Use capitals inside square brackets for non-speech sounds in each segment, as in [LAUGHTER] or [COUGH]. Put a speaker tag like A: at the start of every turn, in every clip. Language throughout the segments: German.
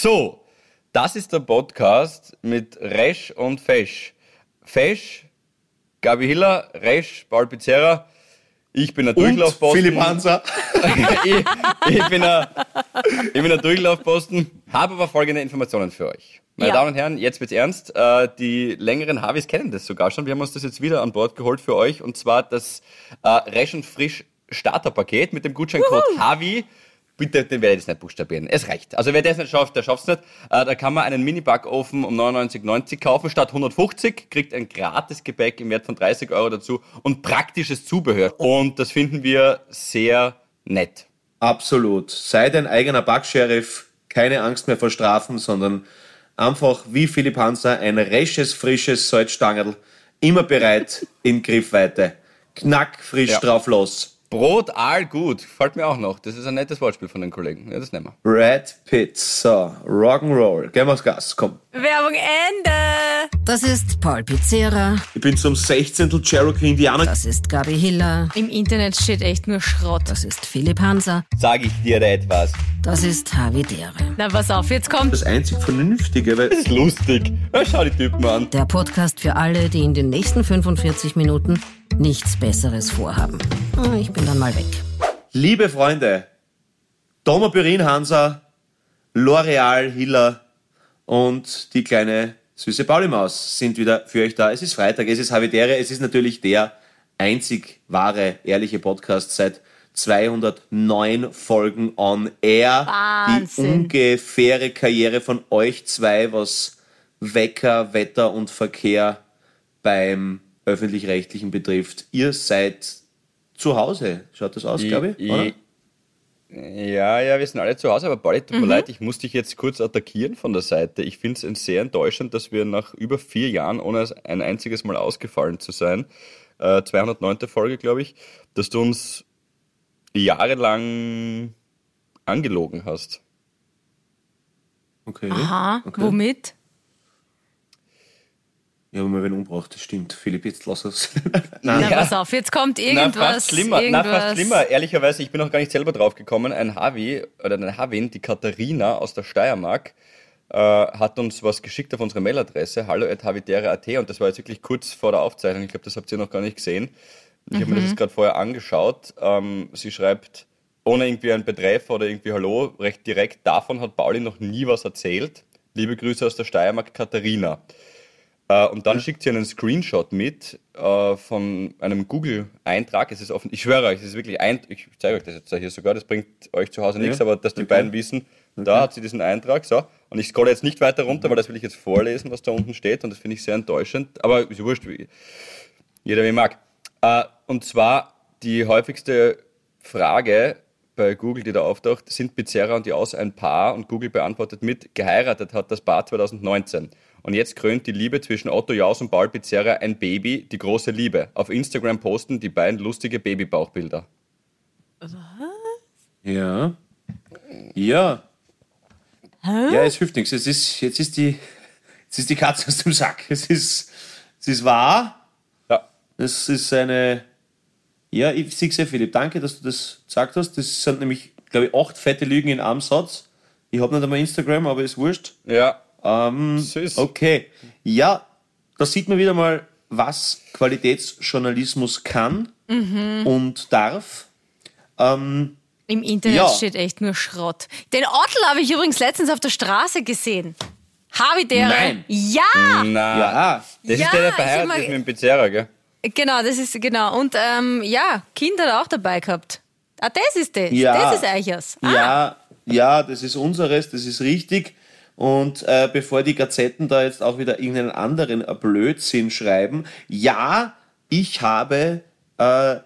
A: So, das ist der Podcast mit Resch und Fesch. Fesch, Gabi Hiller, Resch, Paul Pizzerra. Ich bin ein Durchlaufposten.
B: Philipp Hanser. [LAUGHS]
A: ich, ich, bin ein, ich bin ein Durchlaufposten, habe aber folgende Informationen für euch. Meine
C: Ja.
A: Damen und Herren, jetzt wird's ernst. Äh, die längeren Havis kennen das sogar schon. Wir haben uns das jetzt wieder an Bord geholt für euch. Und zwar das äh, Resch und Frisch Starterpaket mit dem Gutscheincode HAVI. Bitte, den werde ich jetzt nicht buchstabieren. Es reicht. Also wer das nicht schafft, der schafft's nicht. Äh, da kann man einen Mini-Backofen um 99,90 kaufen statt 150, kriegt ein gratis Gepäck im Wert von 30 Euro dazu und praktisches Zubehör. Und das finden wir sehr nett.
B: Absolut. Sei dein eigener Backsheriff. Keine Angst mehr vor Strafen, sondern einfach wie Philipp Hanser ein resches, frisches Salzstangerl. Immer bereit in Griffweite. Knack frisch
A: Ja.
B: drauf los.
A: Brot, Aal, gut. Gefällt mir auch noch. Das ist ein nettes Wortspiel von den Kollegen. Ja, das nehmen wir.
B: Brad Pitt. So, Rock'n'Roll. Gehen wir aufs Gas. Komm.
C: Werbung Ende.
D: Das ist Paul Pizzera,
B: Ich bin zum 16. Cherokee Indianer.
D: das ist Gabi Hiller,
C: Im Internet steht echt nur Schrott.
D: das ist Philipp Hanser,
A: Sag ich dir etwas.
D: das ist Havi Dere.
C: Na, pass auf, jetzt kommt.
B: Das einzig Vernünftige, weil
A: Das ist lustig. Ja, schau die Typen an.
D: Der Podcast für alle, die in den nächsten 45 Minuten nichts Besseres vorhaben. Ah, Ich bin dann mal weg.
B: Liebe Freunde, Doma Pyrin Hansa, L'Oreal Hiller und die kleine süße Pauli-Maus sind wieder für euch da. Es ist Freitag, es ist Havidere, es ist natürlich der einzig wahre, ehrliche Podcast seit 209 Folgen on air.
C: Wahnsinn.
B: Die ungefähre Karriere von euch zwei, was Wecker, Wetter und Verkehr beim öffentlich-rechtlichen betrifft. Ihr seid zu Hause. Schaut das aus, glaube ich, oder?
A: Ja, ja, wir sind alle zu Hause, aber Pauli, tut mir leid, ich muss dich jetzt kurz attackieren von der Seite. Ich finde es sehr enttäuschend, dass wir nach über vier Jahren, ohne ein einziges Mal ausgefallen zu sein, äh, 209. Folge, glaube ich, dass du uns jahrelang angelogen hast.
B: Okay.
C: Aha,
B: okay.
C: womit?
B: Ja, wenn man wen umbraucht, das stimmt. Philipp, jetzt lass es. [LAUGHS]
C: Na,
B: Nein.
A: Ja.
C: pass auf, jetzt kommt
A: Na,
C: irgendwas.
A: fast schlimmer,
C: irgendwas.
A: na, fast schlimmer. Ehrlicherweise, ich bin noch gar nicht selber drauf gekommen. Ein Havi oder eine Havin, die Katharina aus der Steiermark, äh, hat uns was geschickt auf unsere Mailadresse, hallo.havidere.at und das war jetzt wirklich kurz vor der Aufzeichnung. Ich glaube, das habt ihr noch gar nicht gesehen. Ich habe mir das jetzt gerade vorher angeschaut. Ähm, sie schreibt, ohne irgendwie ein Betreff oder irgendwie Hallo, recht direkt, davon hat Pauli noch nie was erzählt. Liebe Grüße aus der Steiermark, Katharina. Äh, und dann schickt sie einen Screenshot mit äh, von einem Google-Eintrag. Es ist offen, ich schwöre euch, es ist wirklich ein, ich zeige euch das jetzt hier sogar, das bringt euch zu Hause nichts,
B: Ja,
A: aber dass die
B: okay.
A: beiden wissen, da hat sie diesen Eintrag, so. Und ich scrolle jetzt nicht weiter runter, weil das will ich jetzt vorlesen, was da unten steht, und das finde ich sehr enttäuschend, aber ist ja wurscht, wie, jeder wie mag. Äh, und zwar die häufigste Frage bei Google, die da auftaucht, sind Pizzerra und die Aus ein Paar und Google beantwortet mit, geheiratet hat das Paar 2019. Und jetzt krönt die Liebe zwischen Otto Jaus und Paul Pizzerra ein Baby, die große Liebe. Auf Instagram posten die beiden lustige Babybauchbilder.
B: Ja. Ja. Ja, es hilft nichts. Es ist, jetzt, ist die, jetzt ist die Katze aus dem Sack. Es ist, es ist wahr.
A: Ja,
B: Es ist eine. Ja, ich sehe sehr, Philipp. Danke, dass du das gesagt hast. Das sind nämlich, glaube ich, acht fette Lügen in einem Satz. Ich habe nicht einmal Instagram, aber ist wurscht.
A: ja.
B: Ähm,
A: Süß.
B: Okay. Ja, da sieht man wieder mal, was Qualitätsjournalismus kann und darf. Ähm,
C: Im Internet
B: Ja.
C: steht echt nur Schrott. Den Ottel habe ich übrigens letztens auf der Straße gesehen. Habe ich der?
B: Nein.
C: Ja!
A: Na,
B: ja,
A: das
C: Ja,
A: ist der, der verheiratet ist mit dem Pizzerra, gell?
C: Genau, das ist genau. Und ähm, ja, Kind hat er auch dabei gehabt. Ah, das ist das.
B: Ja.
C: Das ist Eichers. Ah,
B: Ja, ja, das ist unseres, das ist richtig. Und äh, bevor die Gazetten da jetzt auch wieder irgendeinen anderen Blödsinn schreiben, ja, ich habe äh,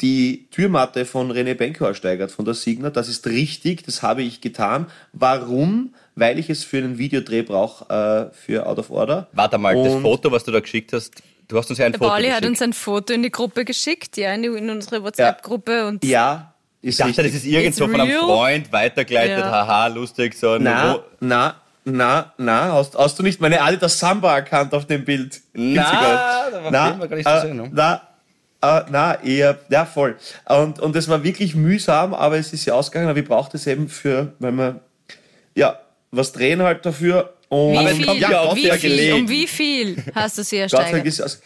B: die Türmatte von René Benko ersteigert, von der Signer. Das ist richtig, das habe ich getan. Warum? Weil ich es für einen Videodreh brauche äh, für Out of Order.
A: Warte mal, das
B: Und-
A: Foto, was du da geschickt hast, du hast uns ja ein
C: Der
A: Foto
C: Pauli
A: geschickt.
C: hat uns ein Foto in die Gruppe geschickt, ja, in, die, in unsere WhatsApp-Gruppe. Und
B: Ja, ist
A: ich dachte,
B: richtig.
A: das ist irgendwo von einem? Freund weitergeleitet,
C: Ja.
A: haha, lustig, so.
B: Na, na, na, na, hast, hast du nicht meine Adidas Samba erkannt auf dem Bild?
A: Na, da war Film gar nicht
B: äh,
A: sehen, ne?
B: Na, äh, na, eher, ja, voll. Und, und es war wirklich mühsam, aber es ist ja ausgegangen, aber ich brauchte es eben für, weil man, ja, was drehen halt dafür. Und
C: Wie viel,
A: kommt ja auch
C: wie viel,
A: gelegen.
C: um wie viel hast du sie ersteigert?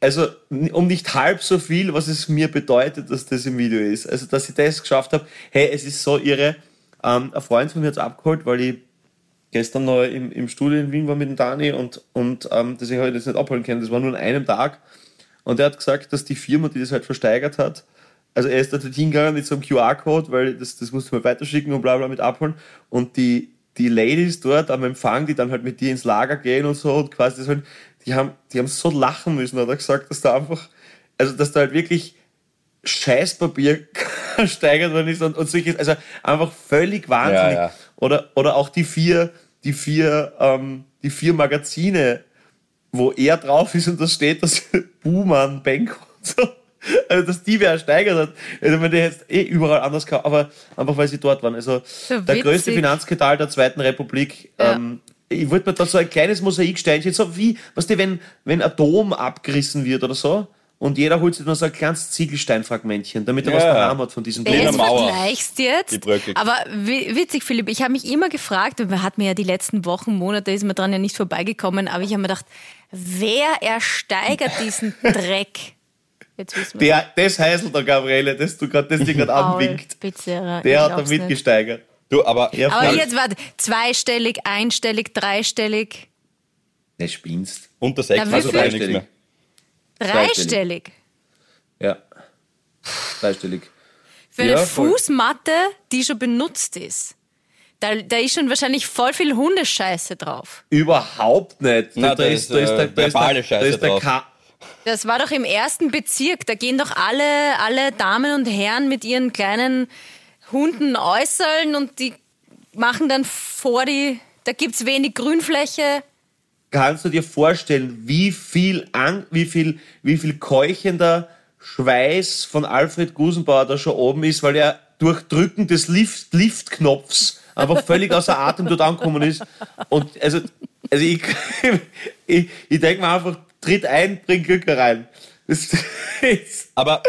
B: also um nicht halb so viel, was es mir bedeutet, dass das im Video ist. Also dass ich das geschafft habe. Hey, es ist so irre. Ähm, ein Freund von mir hat es abgeholt, weil ich gestern noch im, im Studio in Wien war mit dem Dani und, und ähm, habe ich das nicht abholen können. Das war nur an einem Tag. Und er hat gesagt, dass die Firma, die das halt versteigert hat, also er ist da dorthin gegangen mit so einem QR-Code, weil das, das musste man weiterschicken und bla bla mit abholen. Und die, die Ladies dort am Empfang, die dann halt mit dir ins Lager gehen und so und quasi das halt, die haben, die haben so lachen müssen, hat er gesagt, dass da einfach, also dass da halt wirklich Scheißpapier [LAUGHS] steigert worden ist und, und solches, also einfach völlig wahnsinnig.
A: Ja, ja.
B: Oder, oder auch die vier, die vier, ähm, die vier Magazine, wo er drauf ist und da steht, dass [LAUGHS] Buhmann, Benko und so, also dass die wer ersteigert hat. Also wenn der jetzt eh überall anders kann, aber einfach weil sie dort waren. Also der
C: witzig.
B: größte Finanzskandal der Zweiten Republik.
C: Ja.
B: Ähm, ich wollte mir da so ein kleines Mosaiksteinchen, so wie, was die, wenn, wenn ein Dom abgerissen wird oder so, und jeder holt sich nur so ein kleines Ziegelsteinfragmentchen, damit er
A: Ja.
B: was daheim hat von diesem
A: Berliner
C: du
A: Mauer.
C: vergleichst jetzt, aber wi- witzig, Philipp, ich habe mich immer gefragt, und man hat mir ja die letzten Wochen, Monate ist mir dran ja nicht vorbeigekommen, aber ich habe mir gedacht, wer ersteigert diesen [LAUGHS] Dreck? Jetzt wissen wir
B: Der, das heißt der Gabriele, das du gerade das Ding gerade [LAUGHS] anwinkt.
C: Pizzeria.
B: Der hat da mitgesteigert.
A: Du, aber
B: Er
C: Aber jetzt warte, zweistellig, einstellig, dreistellig,
B: Der spinnst.
A: unter sechs
C: Na,
A: also gar nichts mehr.
C: Dreistellig.
B: Ja. Dreistellig.
C: Für eine
B: Ja, voll.
C: Fußmatte, die schon benutzt ist. Da, da ist schon wahrscheinlich voll viel Hundescheiße drauf.
B: Überhaupt nicht.
A: Na, da ist, äh, verbale
B: da
A: Scheiße
B: ist der
A: drauf.
B: Ka
C: Das war doch im ersten Bezirk. Da gehen doch alle, alle Damen und Herren mit ihren kleinen Hunden äußern und die machen dann vor die. Da gibt's wenig Grünfläche.
B: Kannst du dir vorstellen, wie viel, an, wie viel, wie viel keuchender Schweiß von Alfred Gusenbauer da schon oben ist, weil er durch Drücken des Lift, Liftknopfs einfach völlig außer Atem dort angekommen ist. Und also, also ich, [LAUGHS] ich, ich denke mir einfach, tritt ein, bring Glück ist, [LAUGHS]
A: Aber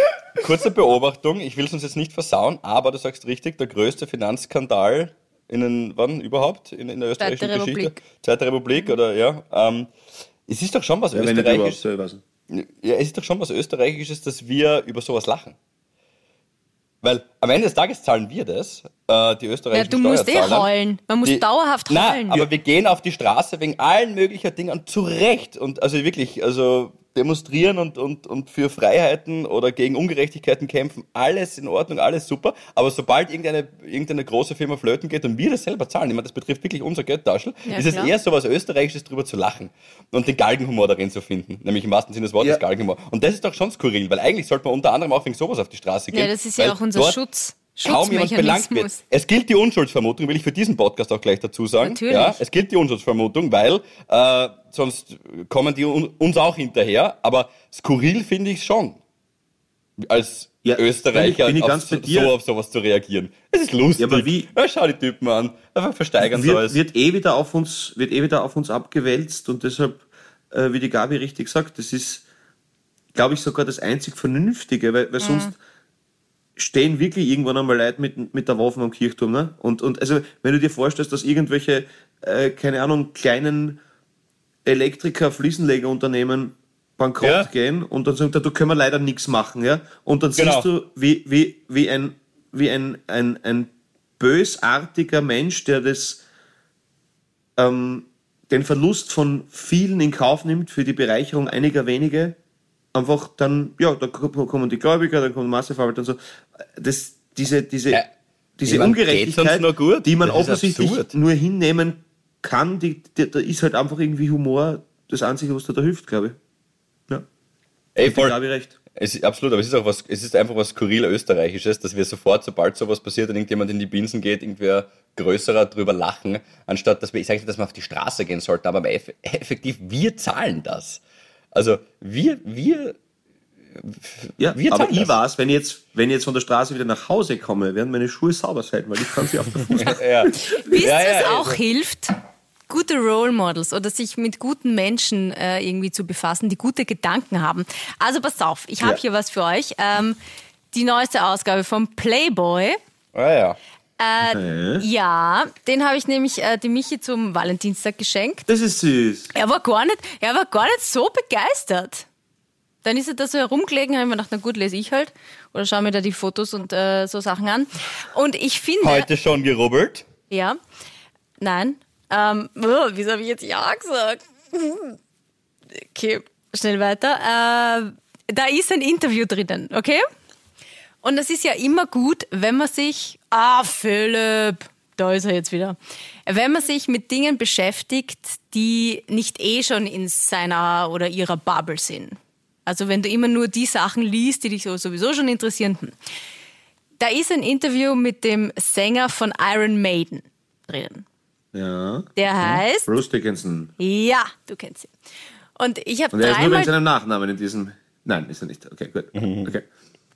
A: kurze Beobachtung, ich will es uns jetzt nicht versauen, aber du sagst richtig, der größte Finanzskandal in den, wann überhaupt? In, in der österreichischen
C: Zweite
A: Geschichte?
C: Republik.
A: Zweite Republik, oder ja. Ähm, es ist doch schon was
B: überhaupt
A: Österreichisches. Ja, es ist doch schon was Österreichisches, dass wir über sowas lachen. Weil am Ende des Tages zahlen wir das, äh, die
C: Ja,
A: österreichischen
C: du musst eh heulen. Man muss
A: Die-
C: dauerhaft heulen.
A: Nein, aber wir gehen auf die Straße wegen allen möglichen Dingen zu Recht und also wirklich, also demonstrieren und, und, und für Freiheiten oder gegen Ungerechtigkeiten kämpfen, alles in Ordnung, alles super, aber sobald irgendeine, irgendeine große Firma flöten geht und wir das selber zahlen, ich meine, das betrifft wirklich unser Geldtaschel,
C: Ja,
A: ist es
C: klar.
A: eher so was Österreichisches drüber zu lachen und den Galgenhumor darin zu finden, nämlich im wahrsten Sinne des Wortes
B: Ja.
A: Galgenhumor. Und das ist doch schon skurril, weil eigentlich sollte man unter anderem auch wegen sowas auf die Straße gehen.
C: Ja, das ist ja auch unser Schutz.
A: Kaum jemand belangt wird. Es gilt die Unschuldsvermutung, will ich für diesen Podcast auch gleich dazu sagen.
C: Natürlich.
A: Ja, es gilt die Unschuldsvermutung, weil äh, sonst kommen die un uns auch hinterher. Aber skurril finde ich schon, als
B: Ja,
A: Österreicher
B: bin ich- bin ich
A: auf,
B: ganz bei
A: so, auf sowas zu reagieren. Es ist lustig.
B: Ja, aber wie-
A: Ja, schau die Typen an. Einfach versteigern
B: wird,
A: es.
B: wird, eh wieder auf uns, wird eh wieder auf uns abgewälzt und deshalb, äh, wie die Gabi richtig sagt, das ist, glaube ich, sogar das einzig Vernünftige, weil, weil sonst stehen wirklich irgendwann einmal Leute mit, mit der Waffe am Kirchturm. Ne? Und, und also, wenn du dir vorstellst, dass irgendwelche, äh, keine Ahnung, kleinen Elektriker, Fliesenlegerunternehmen bankrott
A: Ja.
B: gehen und dann sagen, da können wir leider nichts machen. Ja? Und dann
A: Genau.
B: siehst du, wie, wie, wie, ein, wie ein, ein, ein bösartiger Mensch, der das ähm, den Verlust von vielen in Kauf nimmt für die Bereicherung einiger wenige, einfach dann, ja, da kommen die Gläubiger, dann kommen Masseverwalter und so. Das, diese, diese,
A: Ja,
B: diese
A: ich mein, geht's uns
B: Ungerechtigkeit, die man
A: Das
B: offensichtlich nur hinnehmen kann, die, die, da ist halt einfach irgendwie Humor das Einzige, was da, da hilft, glaube ich. Ja.
A: Ey,
B: Voll.
A: voll.
B: Gabi recht.
A: Es ist absolut, aber es ist auch was, es ist einfach was skurril Österreichisches, dass wir sofort, sobald sowas passiert und irgendjemand in die Binsen geht, irgendwer größerer drüber lachen, anstatt dass wir, ich sage nicht, dass wir auf die Straße gehen sollten, aber eff effektiv, wir zahlen das. Also wir, wir,
B: Ja,
A: Wir
B: aber ich weiß, wenn ich jetzt, wenn ich jetzt von der Straße wieder nach Hause komme, werden meine Schuhe sauber sein, weil ich kann sie auf der Fuß [LAUGHS]
A: ja.
C: Wisst
A: Ja,
C: ihr, was
A: ja.
C: auch hilft? Gute Role Models oder sich mit guten Menschen äh, irgendwie zu befassen, die gute Gedanken haben. Also passt auf, ich habe
B: Ja.
C: hier was für euch. Ähm, die neueste Ausgabe vom Playboy.
A: Ah, ja.
B: Hä?
C: Ja, den habe ich nämlich äh, die Michi zum Valentinstag geschenkt.
B: Das ist süß.
C: Er war gar nicht, er war gar nicht so begeistert. Dann ist er da so herumgelegen, habe ich mir gedacht, na gut, lese ich halt. Oder schaue mir da die Fotos und äh, so Sachen an. Und ich finde.
A: Heute schon gerubbelt?
C: Ja. Nein. Ähm, oh, wieso habe ich jetzt Ja gesagt? Okay, schnell weiter. Äh, da ist ein Interview drinnen, okay? Und es ist ja immer gut, wenn man sich. Ah, Philipp, da ist er jetzt wieder. Wenn man sich mit Dingen beschäftigt, die nicht eh schon in seiner oder ihrer Bubble sind. Also wenn du immer nur die Sachen liest, die dich sowieso schon interessieren. Hm. Da ist ein Interview mit dem Sänger von Iron Maiden drinnen.
B: Ja.
C: Der heißt.
B: Bruce Dickinson.
C: Ja, du kennst ihn. Und ich habe
B: Und er ist nur wegen
C: dreimal,
B: seinem Nachnamen in diesem. Nein, ist er nicht. Okay, gut. Okay.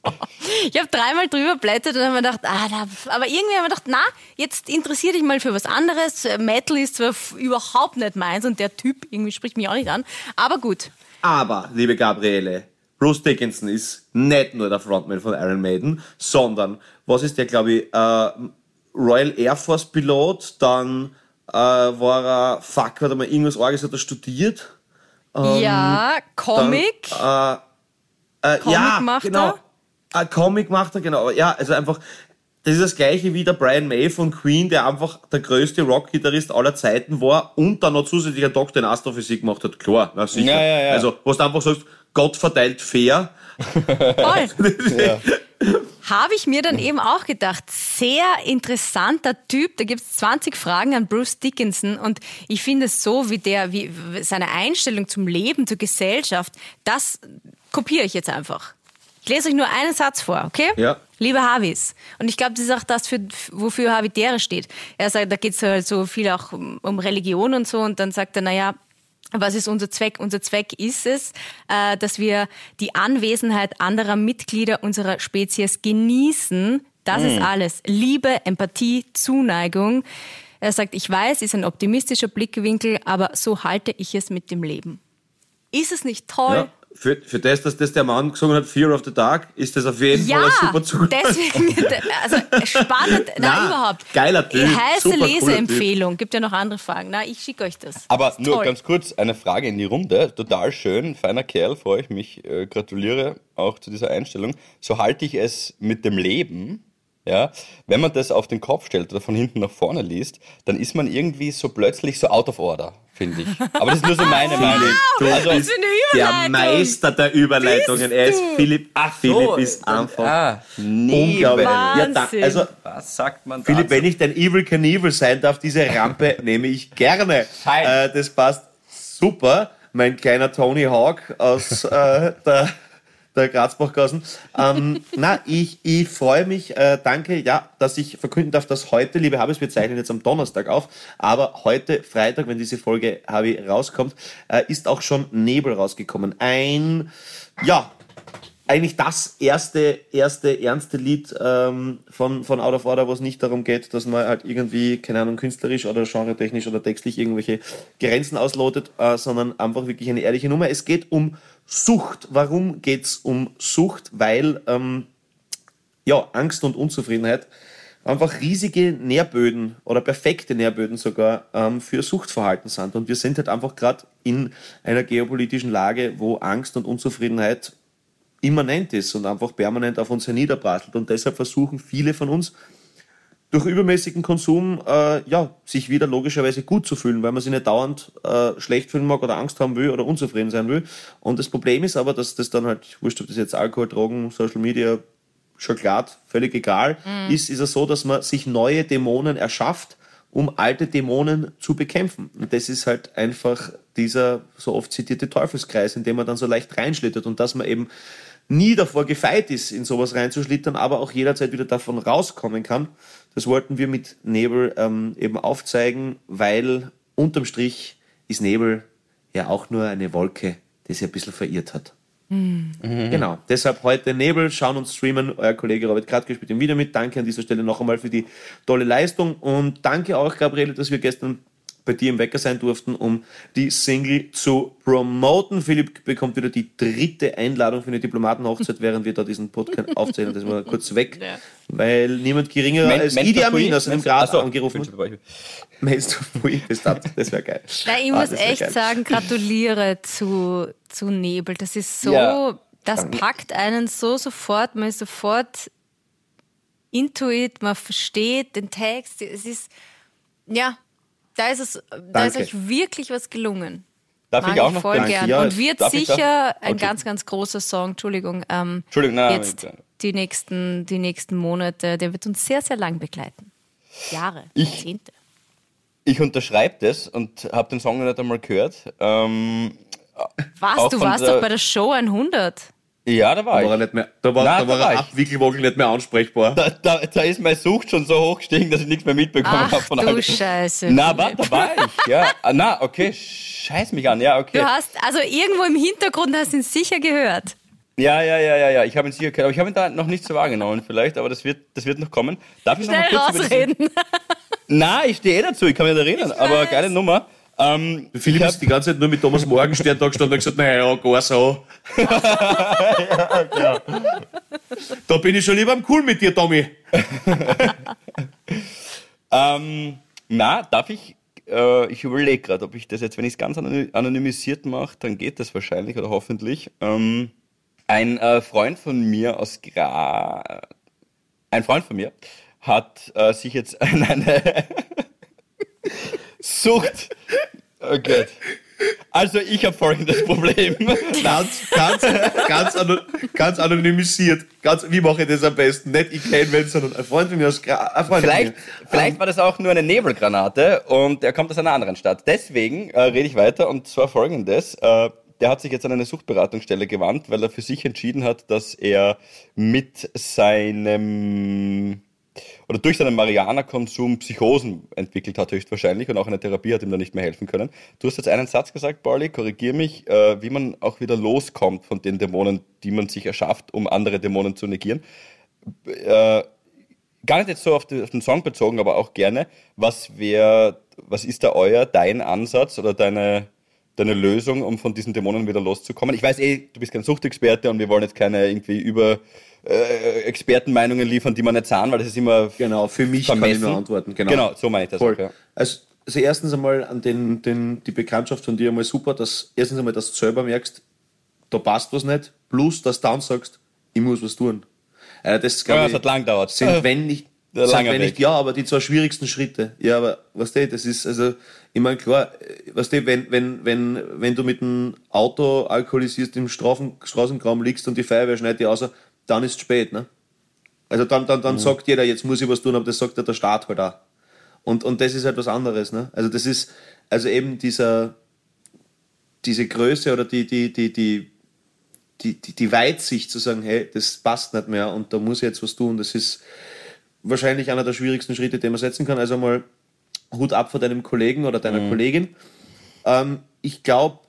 B: [LAUGHS]
C: ich hab dreimal drüber blättert und habe mir gedacht, ah, da, aber irgendwie habe ich mir gedacht, na, jetzt interessier dich mal für was anderes. Metal ist zwar überhaupt nicht meins und der Typ irgendwie spricht mich auch nicht an, aber gut.
B: Aber, liebe Gabriele, Bruce Dickinson ist nicht nur der Frontman von Iron Maiden, sondern, was ist der, glaube ich, äh, Royal Air Force Pilot, dann äh, war er, fuck, hat er mal irgendwas Orges, hat er studiert.
C: ja,
B: Dann,
C: Comic.
B: äh, äh,
C: Comic
B: ja,
C: macht
B: genau. Äh, Comic macht er, genau. Aber Ja, also einfach, das ist das gleiche wie der Brian May von Queen, der einfach der größte Rock-Gitarrist aller Zeiten war und dann noch zusätzlich einen Doktor in Astrophysik gemacht hat. Klar, na sicher.
A: Ja, ja, ja.
B: Also, wo du einfach sagst, Gott verteilt fair.
C: Voll. [LAUGHS] Habe ich mir dann eben auch gedacht, sehr interessanter Typ. Da gibt es 20 Fragen an Bruce Dickinson und ich finde es so, wie der, wie seine Einstellung zum Leben, zur Gesellschaft, das kopiere ich jetzt einfach. Ich lese euch nur einen Satz vor, okay?
B: Ja.
C: Liebe Havis. Und ich glaube, das ist auch das, für, wofür Habitäre steht. Er sagt, da geht es halt so viel auch um, um Religion und so. Und dann sagt er, naja, was ist unser Zweck? Unser Zweck ist es, äh, dass wir die Anwesenheit anderer Mitglieder unserer Spezies genießen. Das ist alles. Liebe, Empathie, Zuneigung. Er sagt, ich weiß, ist ein optimistischer Blickwinkel, aber so halte ich es mit dem Leben. Ist es nicht toll?
B: Ja. Für, für das, dass das der Mann gesungen hat, Fear of the Dark, ist das auf jeden
C: Ja,
B: Fall ein super Zug.
C: deswegen, [LAUGHS] also spannend, na, überhaupt.
B: geiler Typ,
C: Heiße Leseempfehlung, gibt ja noch andere Fragen. Na, ich schicke euch das.
A: Aber
C: Ist
A: nur
C: toll.
A: ganz kurz eine Frage in die Runde. Total schön, feiner Kerl, freue ich mich. Äh, gratuliere auch zu dieser Einstellung. So halte ich es mit dem Leben. Ja, wenn man das auf den Kopf stellt oder von hinten nach vorne liest, dann ist man irgendwie so plötzlich so out of order, finde ich. Aber das ist nur so meine Meinung.
B: Du
A: Also,
B: bist
C: eine
B: der. Meister der Überleitungen. Er ist? Philipp. Ach, Philipp ist einfach
A: ah, nee,
B: unglaublich. Ja, da, also,
A: Was sagt man
B: Philipp,
A: dazu?
B: wenn ich dein Evil Knievel sein darf, diese Rampe [LAUGHS] nehme ich gerne. Äh, das passt super. Mein kleiner Tony Hawk aus äh, der, der Grazbachgassen. Ähm, [LAUGHS] na, ich, ich freue mich. Äh, danke, ja, dass ich verkünden darf, dass heute, liebe Habis, wir zeichnen jetzt am Donnerstag auf, aber heute, Freitag, wenn diese Folge Habi rauskommt, äh, ist auch schon Nebel rausgekommen. Ein, ja, eigentlich das erste, erste ernste Lied ähm, von, von Out of Order, wo es nicht darum geht, dass man halt irgendwie, keine Ahnung, künstlerisch oder genretechnisch oder textlich irgendwelche Grenzen auslotet, äh, sondern einfach wirklich eine ehrliche Nummer. Es geht um Sucht. Warum geht's um Sucht? Weil ähm, ja, Angst und Unzufriedenheit einfach riesige Nährböden oder perfekte Nährböden sogar ähm, für Suchtverhalten sind. Und wir sind halt einfach gerade in einer geopolitischen Lage, wo Angst und Unzufriedenheit immanent ist und einfach permanent auf uns herniederprasselt. Und deshalb versuchen viele von uns durch übermäßigen Konsum äh, ja, sich wieder logischerweise gut zu fühlen, weil man sich nicht dauernd äh, schlecht fühlen mag oder Angst haben will oder unzufrieden sein will. Und das Problem ist aber, dass das dann halt, wurscht, ob das jetzt Alkohol, Drogen, Social Media, Schokolade, völlig egal, ist, ist es so, dass man sich neue Dämonen erschafft, um alte Dämonen zu bekämpfen. Und das ist halt einfach dieser so oft zitierte Teufelskreis, in dem man dann so leicht reinschlittert und dass man eben nie davor gefeit ist, in sowas reinzuschlittern, aber auch jederzeit wieder davon rauskommen kann. Das wollten wir mit Nebel ähm, eben aufzeigen, weil unterm Strich ist Nebel ja auch nur eine Wolke, die sich ein bisschen verirrt hat. Genau, deshalb heute Nebel, schauen und streamen. Euer Kollege Robert Kratke spielt ihm wieder mit. Danke an dieser Stelle noch einmal für die tolle Leistung und danke auch, Gabriele, dass wir gestern bei dir im Wecker sein durften, um die Single zu promoten. Philipp bekommt wieder die dritte Einladung für eine Diplomatenhochzeit, während wir da diesen Podcast aufzeichnen. Das war kurz weg,
C: Ja.
B: weil niemand geringer
A: Men-
B: als Idi? Amin aus einem
A: Achso,
B: angerufen hat. Meinst du, Pui, das, wäre geil.
C: Na, ich
B: Ah,
C: muss echt
B: geil.
C: sagen, gratuliere zu, zu Nebel. Das ist so,
A: Ja.
C: das packt einen so sofort, man ist sofort intuit, man versteht den Text. Es ist, ja, da ist es, da ist euch wirklich was gelungen.
A: Darf
C: Mag
A: ich auch noch
C: voll gern.
B: Ja,
C: Und wird
A: ich
C: sicher
A: da?
C: ein
A: Okay.
C: ganz, ganz großer Song, Entschuldigung, ähm,
A: Entschuldigung, nein, nein,
C: jetzt
A: bitte.
C: die nächsten, die nächsten Monate, der wird uns sehr, sehr lang begleiten. Jahre,
A: Ich-
C: Jahrzehnte.
A: Ich unterschreibe das und habe den Song noch nicht einmal gehört. Ähm,
C: Was, du warst doch bei der Show 100.
A: ja, da war
B: Da war er
A: ich.
B: nicht mehr, da war,
A: Nein,
B: da war
A: da war
B: er
A: ich.
B: ab Wickelwockel nicht mehr ansprechbar.
A: Da, da, da ist meine Sucht schon so hoch gestiegen, dass ich nichts mehr mitbekommen habe von
C: du
A: allem.
C: Scheiße.
A: Na,
C: Philipp.
A: wa, da war ich. Ja, Ah, na, okay, scheiß mich an. Ja, okay.
C: Du hast, also irgendwo im Hintergrund hast du ihn sicher gehört.
A: Ja, ja, ja, ja, ja. Ich habe ihn sicher gehört, aber ich habe ihn da noch nicht so wahrgenommen vielleicht, aber das wird, das wird noch kommen. Darf ich noch
C: Schnell
A: mal kurz über das-
C: rausreden.
A: Nein, ich stehe eh dazu, ich kann mich nicht erinnern, aber geile Nummer. Ähm,
B: Philipp
A: ich hab-
B: ist die ganze Zeit nur mit Thomas Morgenstern da gestanden und hat gesagt, naja, gar so. [LAUGHS] Da bin ich schon lieber am Cool mit dir, Tommy. [LAUGHS]
A: Ähm, na, darf ich? Äh, ich überlege gerade, ob ich das jetzt, wenn ich es ganz anony- anonymisiert mache, dann geht das wahrscheinlich oder hoffentlich. Ähm, ein äh, Freund von mir aus Gra, ein Freund von mir hat äh, sich jetzt [LAUGHS] an eine Sucht. Oh Gott. Also ich habe folgendes Problem.
B: Ganz, ganz, ganz, ano, ganz anonymisiert. Ganz, wie mache ich das am besten? Nicht ich kenne wen, sondern ein Freund von mir aus ein Freund
A: Vielleicht,
B: von mir.
A: vielleicht war das auch nur eine Nebelgranate und er kommt aus einer anderen Stadt. Deswegen äh, rede ich weiter und zwar folgendes. Äh, der hat sich jetzt an eine Suchtberatungsstelle gewandt, weil er für sich entschieden hat, dass er mit seinem oder durch seinen Marihuana-Konsum Psychosen entwickelt hat, höchstwahrscheinlich, und auch eine Therapie hat ihm da nicht mehr helfen können. Du hast jetzt einen Satz gesagt, Pauli, korrigier mich, äh, wie man auch wieder loskommt von den Dämonen, die man sich erschafft, um andere Dämonen zu negieren äh, gar nicht jetzt so auf, die, auf den Song bezogen, aber auch gerne, was wäre, was ist da euer, dein Ansatz oder deine, deine Lösung, um von diesen Dämonen wieder loszukommen? Ich weiß eh, du bist kein Suchtexperte und wir wollen jetzt keine irgendwie über äh, Expertenmeinungen liefern, die man nicht sahen, weil das ist immer
B: Genau, für mich kann ich
A: vermessen.
B: nur antworten. Genau,
A: Genau, so meine ich das
B: Voll.
A: auch, ja.
B: Also, also erstens einmal an den, den, die Bekanntschaft von dir einmal super, dass erstens einmal, dass du selber merkst, da passt was nicht, plus dass du dann sagst, ich muss was tun. Äh, das,
A: Ja,
B: ich,
A: es hat lang gedauert.
B: Sind, [LAUGHS] wenn nicht, sind,
A: lange
B: wenn nicht, ja, aber die zwei schwierigsten Schritte. Ja, aber was du, das ist, also, ich meine, klar, äh, was du, wenn, wenn, wenn, wenn du mit dem Auto alkoholisiert im Strafen, Straßengraum liegst und die Feuerwehr schneidet dich raus, dann ist es spät, ne? Also dann, dann,
A: Mhm.
B: dann sagt jeder, jetzt muss ich was tun, aber das sagt ja der Staat halt auch. Und, und das ist halt was anderes. Ne? Also das ist, also eben dieser, diese Größe oder die, die, die, die, die, die, die Weitsicht zu sagen, hey, das passt nicht mehr und da muss ich jetzt was tun, das ist wahrscheinlich einer der schwierigsten Schritte, den man setzen kann. Also mal Hut ab vor deinem Kollegen oder deiner Kollegin. Ähm, ich glaube,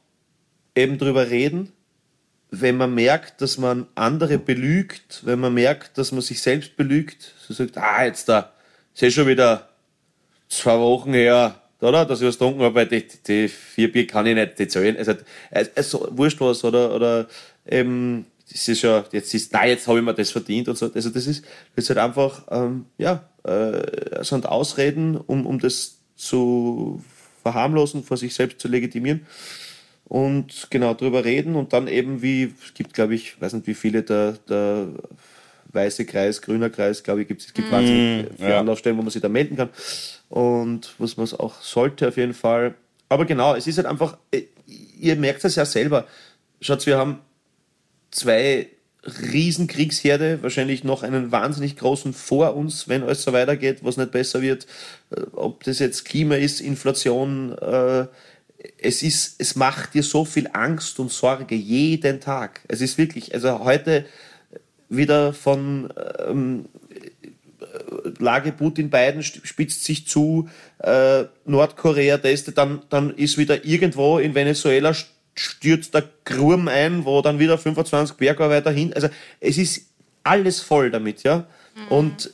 B: eben drüber reden, wenn man merkt, dass man andere belügt, wenn man merkt, dass man sich selbst belügt, so sagt, ah, jetzt da, ist eh schon wieder zwei Wochen her, oder, dass ich was getrunken habe, weil die, die vier Bier kann ich nicht die zählen. Also, also wurscht was, oder, oder eben, das ist ja, jetzt ist, nein, jetzt habe ich mir das verdient und so. Also das ist, das ist halt einfach, ähm, ja, äh, sind Ausreden, um, um das zu verharmlosen, vor sich selbst zu legitimieren und genau drüber reden und dann eben wie, es gibt glaube ich, weiß nicht wie viele, der, der weiße Kreis, grüner Kreis, glaube ich, gibt es gibt wahnsinnig viele
A: ja.
B: Anlaufstellen, wo man sich da melden kann und was man auch sollte auf jeden Fall. Aber genau, es ist halt einfach, äh, ihr merkt es ja selber, schaut, wir haben zwei Riesenkriegsherde, wahrscheinlich noch einen wahnsinnig großen vor uns, wenn alles so weitergeht, was nicht besser wird. Äh, Ob das jetzt Klima ist, Inflation, äh, es ist, es macht dir so viel Angst und Sorge jeden Tag. Es ist wirklich, also heute wieder von ähm, Lage Putin Biden spitzt sich zu, äh, Nordkorea, das, dann, dann ist wieder irgendwo in Venezuela st- stürzt der Grum ein, wo dann wieder 25 Bergarbeiter hin. Also es ist alles voll damit, ja. Und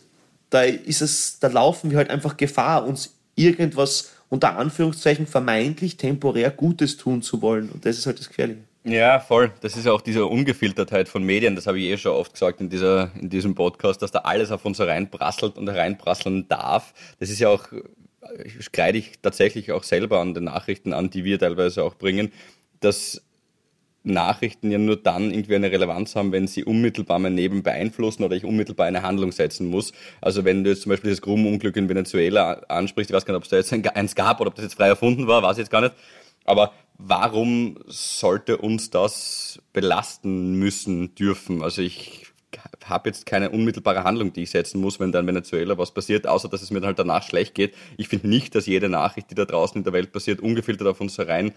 B: da ist es, da laufen wir halt einfach Gefahr, uns irgendwas unter Anführungszeichen vermeintlich temporär Gutes tun zu wollen. Und das ist halt das Gefährliche.
A: Ja, voll. Das ist ja auch diese Ungefiltertheit von Medien, das habe ich eh schon oft gesagt in, dieser, in diesem Podcast, dass da alles auf uns hereinprasselt und hereinprasseln darf. Das ist ja auch, kreide ich tatsächlich auch selber an den Nachrichten an, die wir teilweise auch bringen, dass Nachrichten ja nur dann irgendwie eine Relevanz haben, wenn sie unmittelbar mein Leben beeinflussen oder ich unmittelbar eine Handlung setzen muss. Also wenn du jetzt zum Beispiel das Grubenunglück in Venezuela ansprichst, ich weiß gar nicht, ob es da jetzt eins gab oder ob das jetzt frei erfunden war, weiß ich jetzt gar nicht. Aber warum sollte uns das belasten müssen dürfen? Also ich habe jetzt keine unmittelbare Handlung, die ich setzen muss, wenn da in Venezuela was passiert, außer dass es mir dann halt danach schlecht geht. Ich finde nicht, dass jede Nachricht, die da draußen in der Welt passiert, ungefiltert auf uns herein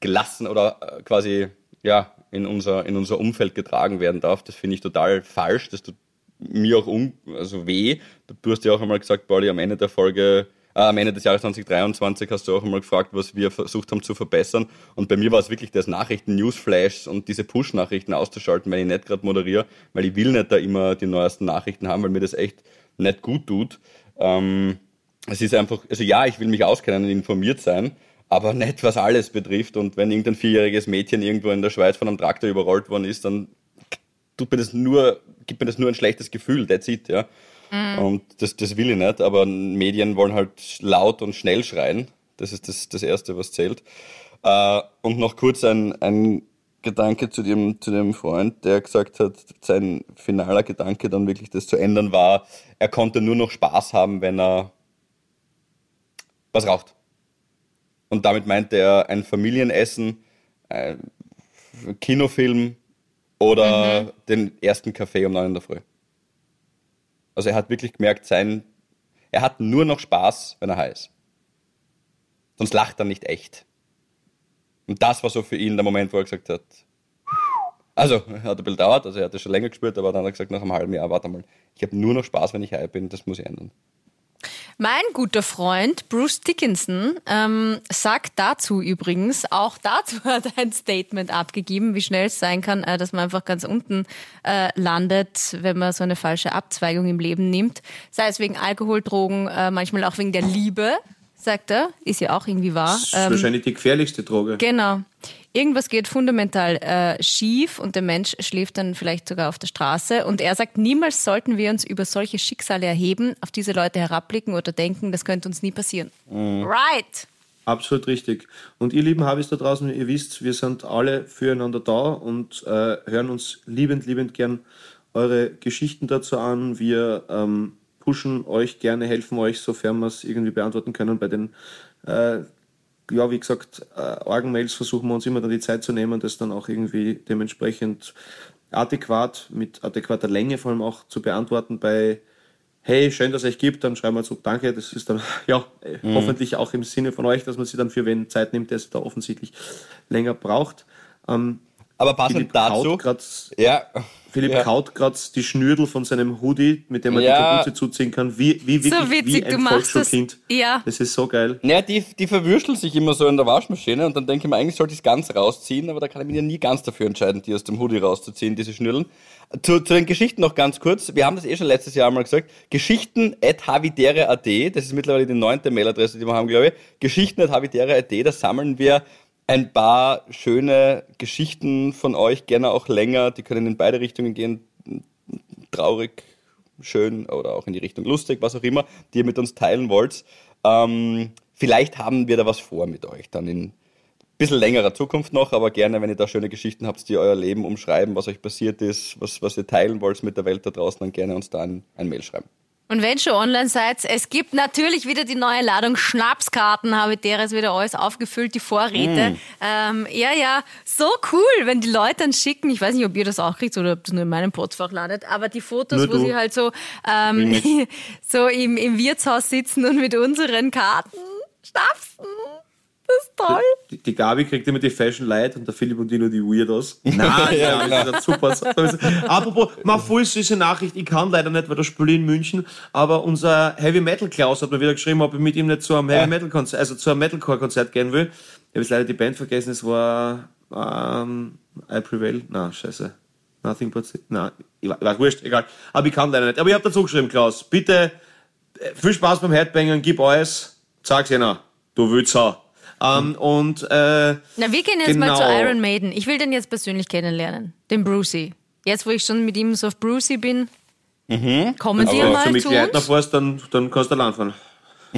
A: gelassen oder äh, quasi ja, in, unser, in unser Umfeld getragen werden darf. Das finde ich total falsch. Das tut mir auch um, also weh. Du hast ja auch einmal gesagt, Pauli, am Ende der Folge, äh, am Ende des Jahres 2023 hast du auch einmal gefragt, was wir versucht haben zu verbessern. Und bei mir war es wirklich das Nachrichten, Newsflash und diese Push-Nachrichten auszuschalten, wenn ich nicht gerade moderiere, weil ich will nicht da immer die neuesten Nachrichten haben, weil mir das echt nicht gut tut. Ähm, es ist einfach, also ja, ich will mich auskennen und informiert sein, aber nicht was alles betrifft. Und wenn irgendein vierjähriges Mädchen irgendwo in der Schweiz von einem Traktor überrollt worden ist, dann tut mir das nur, gibt mir das nur ein schlechtes Gefühl, that's it, ja. Mhm. Und das, das will ich nicht, aber Medien wollen halt laut und schnell schreien. Das ist das, das Erste, was zählt. Äh, und noch kurz ein, ein Gedanke zu dem, zu dem Freund, der gesagt hat, sein finaler Gedanke dann wirklich das zu ändern war, er konnte nur noch Spaß haben, wenn er was raucht. Und damit meinte er ein Familienessen, ein Kinofilm oder mhm. den ersten Kaffee um neun in der Früh. Also er hat wirklich gemerkt, sein, er hat nur noch Spaß, wenn er heiß. Sonst lacht er nicht echt. Und das war so für ihn der Moment, wo er gesagt hat, also, er hat ein bisschen dauert, also er hat es schon länger gespürt, aber dann hat er gesagt, nach einem halben Jahr, warte mal, ich habe nur noch Spaß, wenn ich high bin, das muss ich ändern.
C: Mein guter Freund Bruce Dickinson ähm, sagt dazu übrigens, auch dazu [LAUGHS] hat er ein Statement abgegeben, wie schnell es sein kann, äh, dass man einfach ganz unten äh, landet, wenn man so eine falsche Abzweigung im Leben nimmt. Sei es wegen Alkohol, Drogen, äh, manchmal auch wegen der Liebe, sagt er. Ist ja auch irgendwie wahr. Das
B: ist ähm, wahrscheinlich die gefährlichste Droge.
C: Genau. Irgendwas geht fundamental äh, schief und der Mensch schläft dann vielleicht sogar auf der Straße. Und er sagt, niemals sollten wir uns über solche Schicksale erheben, auf diese Leute herabblicken oder denken, das könnte uns nie passieren. Mhm. Right!
B: Absolut richtig. Und ihr lieben Habis da draußen, ihr wisst, wir sind alle füreinander da und äh, hören uns liebend, liebend gern eure Geschichten dazu an. Wir ähm, pushen euch gerne, helfen euch, sofern wir es irgendwie beantworten können bei den äh, ja, wie gesagt, äh, Orgenmails versuchen wir uns immer dann die Zeit zu nehmen, das dann auch irgendwie dementsprechend adäquat, mit adäquater Länge vor allem auch zu beantworten. Bei hey, schön, dass es euch gibt, dann schreiben wir so, danke, das ist dann [LAUGHS] ja mhm. hoffentlich auch im Sinne von euch, dass man sich dann für wen Zeit nimmt, der es da offensichtlich länger braucht.
A: Ähm, Aber passend dazu,
B: ja. Philipp ja. kaut gerade die Schnürdel von seinem Hoodie, mit dem er ja. die Kapuze zuziehen kann, wie, wie wirklich so witzig, wie ein Volksschulkind.
C: Das, ja.
B: das ist so geil.
A: Naja, die, die verwürscheln sich immer so in der Waschmaschine und dann denke ich mir, eigentlich sollte ich es ganz rausziehen, aber da kann ich mich ja nie ganz dafür entscheiden, die aus dem Hoodie rauszuziehen, diese Schnürdeln. Zu, zu den Geschichten noch ganz kurz. Wir haben das eh schon letztes Jahr mal gesagt. Geschichten at havidere.at, das ist mittlerweile die neunte Mailadresse, die wir haben, glaube ich. Geschichten at havidere.at, da sammeln wir ein paar schöne Geschichten von euch, gerne auch länger. Die können in beide Richtungen gehen. Traurig, schön oder auch in die Richtung lustig, was auch immer, die ihr mit uns teilen wollt. Ähm, vielleicht haben wir da was vor mit euch dann in ein bisschen längerer Zukunft noch, aber gerne, wenn ihr da schöne Geschichten habt, die euer Leben umschreiben, was euch passiert ist, was, was ihr teilen wollt mit der Welt da draußen, dann gerne uns da ein, ein Mail schreiben.
C: Und wenn schon online seid, es gibt natürlich wieder die neue Ladung Schnapskarten, habe der ist wieder alles aufgefüllt, die Vorräte. Mm. Ähm, ja, ja, so cool, wenn die Leute dann schicken, ich weiß nicht, ob ihr das auch kriegt oder ob das nur in meinem Postfach landet, aber die Fotos, nur wo du. sie halt so, ähm, [LAUGHS] so im, im Wirtshaus sitzen und mit unseren Karten schnapsen. Das ist toll.
B: Die, die Gabi kriegt immer die Fashion Light und der Philipp und die nur die Weirdos. Nein, [LAUGHS] ja, ja, das super. Apropos, mal voll süße Nachricht. Ich kann leider nicht, weil das Spiel in München, aber unser Heavy Metal Klaus hat mir wieder geschrieben, ob ich mit ihm nicht zu einem Heavy Metal Konzert, also zu einem Metalcore Konzert gehen will. Ich habe jetzt leider die Band vergessen, es war ähm, I Prevail. Na, scheiße. Nothing but na, ich war wurscht, egal. Aber ich kann leider nicht. Aber ich habe dazu geschrieben, Klaus, bitte äh, viel Spaß beim Headbangern, gib alles, sag's ja noch. Du willst auch. Ähm, und äh,
C: Na, wir gehen jetzt mal
B: Genau.
C: zu Iron Maiden. Ich will den jetzt persönlich kennenlernen. Den Brucey. Jetzt, wo ich schon mit ihm so auf Brucey bin, kommen die
B: Mhm. aber
C: mal
B: wenn du mit
C: zu uns.
B: fährst, dann, dann kannst du allein fahren.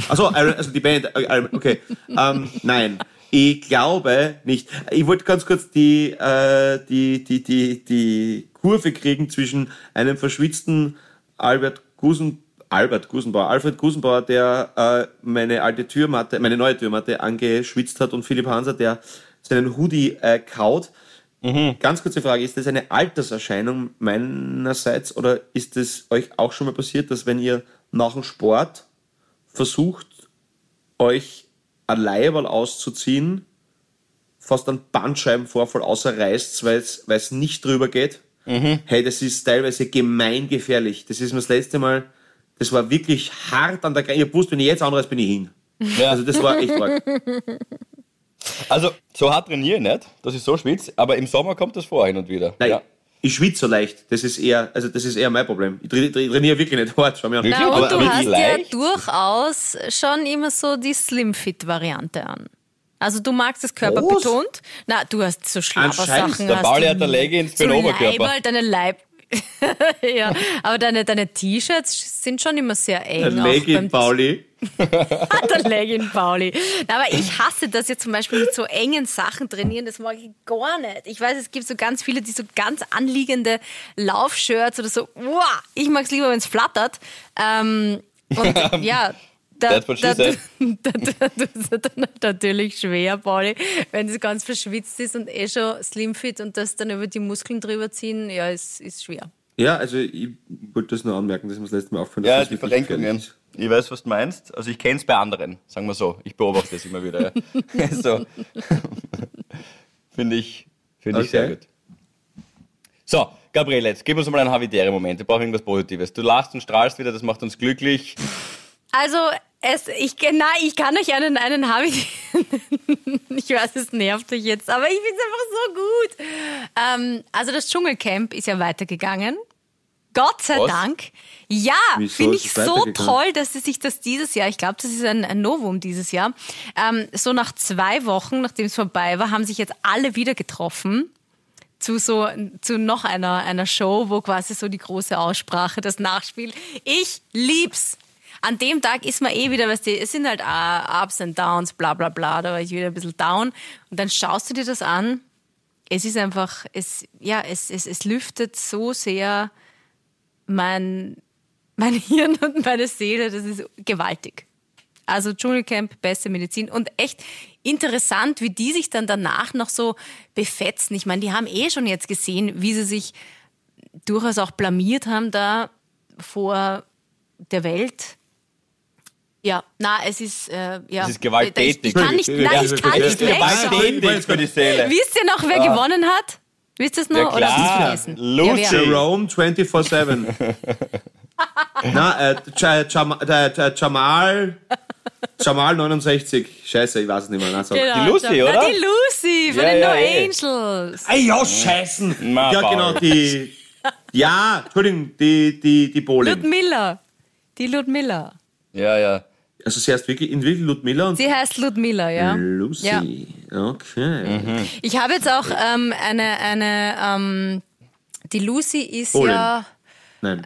B: Also, also die Band, äh, okay. Ähm, nein, ich glaube nicht. Ich wollte ganz kurz die, äh, die, die, die, die Kurve kriegen zwischen einem verschwitzten Albert Gusen, Albert Gusenbauer, Alfred Gusenbauer, der äh, meine alte Türmatte, meine neue Türmatte angeschwitzt hat und Philipp Hanser, der seinen Hoodie äh, kaut. Ganz kurze Frage, ist das eine Alterserscheinung meinerseits oder ist es euch auch schon mal passiert, dass wenn ihr nach dem Sport versucht, euch ein Leiberl auszuziehen, fast einen Bandscheibenvorfall außerreißt, weil es nicht drüber geht? Hey, das ist teilweise gemeingefährlich. Das ist mir das letzte Mal, das war wirklich hart an der Grenze. Ihr wusst, wenn ich jetzt anreise, bin ich hin.
A: Ja.
B: Also das war echt arg.
A: Also, so hart trainiere ich nicht, dass ich so schwitze, aber im Sommer kommt das vor hin und wieder.
B: Nein,
A: Ja.
B: ich schwitze so leicht. Das ist eher, also das ist eher mein Problem. Ich tra- tra- trainiere wirklich nicht hart. Schau mir an.
C: Na, und
A: Aber-
C: du
A: aber
C: hast ja durchaus schon immer so die Slim-Fit-Variante an. Also du magst es körperbetont. Na, du hast so
B: Anscheinend.
C: Schlappersachen.
A: Der Pauli
C: du
A: hat eine Leggings für
C: so
A: den Oberkörper.
C: Leiberl, deine Leib... [LAUGHS] ja, aber deine, deine T-Shirts sind schon immer sehr eng.
B: Leggy,
C: beim
B: Pauli. [LAUGHS]
C: der Legging Pauli. Na, Aber ich hasse das jetzt zum Beispiel mit so engen Sachen trainieren. Das mag ich gar nicht. Ich weiß, es gibt so ganz viele, die so ganz anliegende Laufshirts oder so. Uah, ich mag es lieber, wenn es flattert. Ähm, und [LAUGHS] ja. Da,
A: That's what she
C: da,
A: said.
C: da, da, da, ist es dann natürlich schwer, Pauli, wenn es ganz verschwitzt ist und eh schon slimfit und das dann über die Muskeln drüber ziehen, ja, ist, ist schwer.
B: Ja, also ich wollte das nur anmerken, dass mir das letzte Mal aufgefallen
A: Ja, die
B: das
A: Verrenkungen. Ich weiß, was du meinst. Also ich kenne es bei anderen, sagen wir so. Ich beobachte das immer wieder. Ja. [LAUGHS] so. Finde ich, find ich
B: Okay.
A: sehr gut. So, Gabriele, jetzt gib uns mal einen Havidere-Moment. Wir brauchen irgendwas Positives. Du lachst und strahlst wieder, das macht uns glücklich.
C: Also, es, ich, na, ich kann euch einen, einen habe ich. [LAUGHS] ich weiß, es nervt euch jetzt, aber ich finde es einfach so gut. Ähm, also, das Dschungelcamp ist ja weitergegangen. Gott sei
A: Was?
C: Dank. Ja, finde ich so toll, dass sie sich das dieses Jahr, ich glaube, das ist ein, ein Novum dieses Jahr, ähm, so nach zwei Wochen, nachdem es vorbei war, haben sich jetzt alle wieder getroffen zu so zu noch einer einer Show, wo quasi so die große Aussprache, das Nachspiel. Ich lieb's. An dem Tag ist man eh wieder, weißt du, es sind halt Ups and Downs, bla bla bla, da war ich wieder ein bisschen down. Und dann schaust du dir das an. Es ist einfach, es, ja, es, es, es lüftet so sehr mein, mein [LAUGHS] Hirn und meine Seele, das ist gewaltig. Also Dschungelcamp, beste Medizin und echt interessant, wie die sich dann danach noch so befetzen. Ich meine, die haben eh schon jetzt gesehen, wie sie sich durchaus auch blamiert haben da vor der Welt. Ja, na, es ist äh, ja.
A: Es ist gewalttätig.
C: Ich, kann nicht, nein, ich kann
B: Es
C: nicht.
A: Gewalttätig für die Seele.
C: Wisst ihr noch, wer gewonnen hat? Wisst ihr es noch?
A: Ja,
C: Oder
A: klar.
C: vergessen?
A: Lucy.
C: Ja?
B: Jerome 24-7. [LAUGHS] Na, äh, Jamal. Jamal 69. Scheiße, ich weiß es nicht mehr. Na, sag.
C: Genau,
A: Die Lucy,
C: Na,
A: oder?
C: die Lucy von
A: Ja,
C: den
A: ja,
C: No
A: eh.
C: Angels.
B: Ey, ja, scheißen.
A: Ma,
B: ja, genau, die. Ja, Entschuldigung, die, die, die Bolin.
C: Ludmilla. Die Ludmilla.
A: Ja, ja.
B: Also, sie heißt wirklich, in wirklich Ludmilla und
C: Sie heißt Ludmilla, ja.
B: Lucy.
C: Ja.
B: Okay.
C: Ich habe jetzt auch ähm, eine, eine ähm, die Lucy ist
B: Polen.
C: ja,
B: Nein.
C: äh,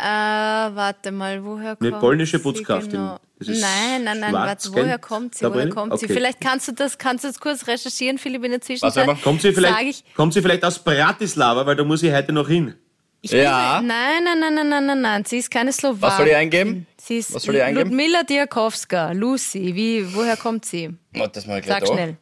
C: warte mal, woher kommt
B: Eine polnische
C: sie
B: Putzkraftin.
C: Genau? Nein, nein, nein, warte, woher kommt sie, woher kommt sie?
B: Okay.
C: Vielleicht kannst du das, kannst du das kurz recherchieren, Philipp, in der Zwischenzeit.
B: Kommt sie, vielleicht,
C: ich,
B: kommt sie vielleicht aus Bratislava, weil da muss ich heute noch hin.
C: Ich
A: Ja.
C: Bin, nein, nein, nein, nein, nein, nein, nein, sie ist keine Slowakin.
A: Was soll ich eingeben?
C: Sie ist
A: Was soll ich eingeben?
C: Ludmilla Diakowska, Lucy, wie, woher kommt sie?
A: Mach das mal gleich
C: Sag
A: da.
C: schnell.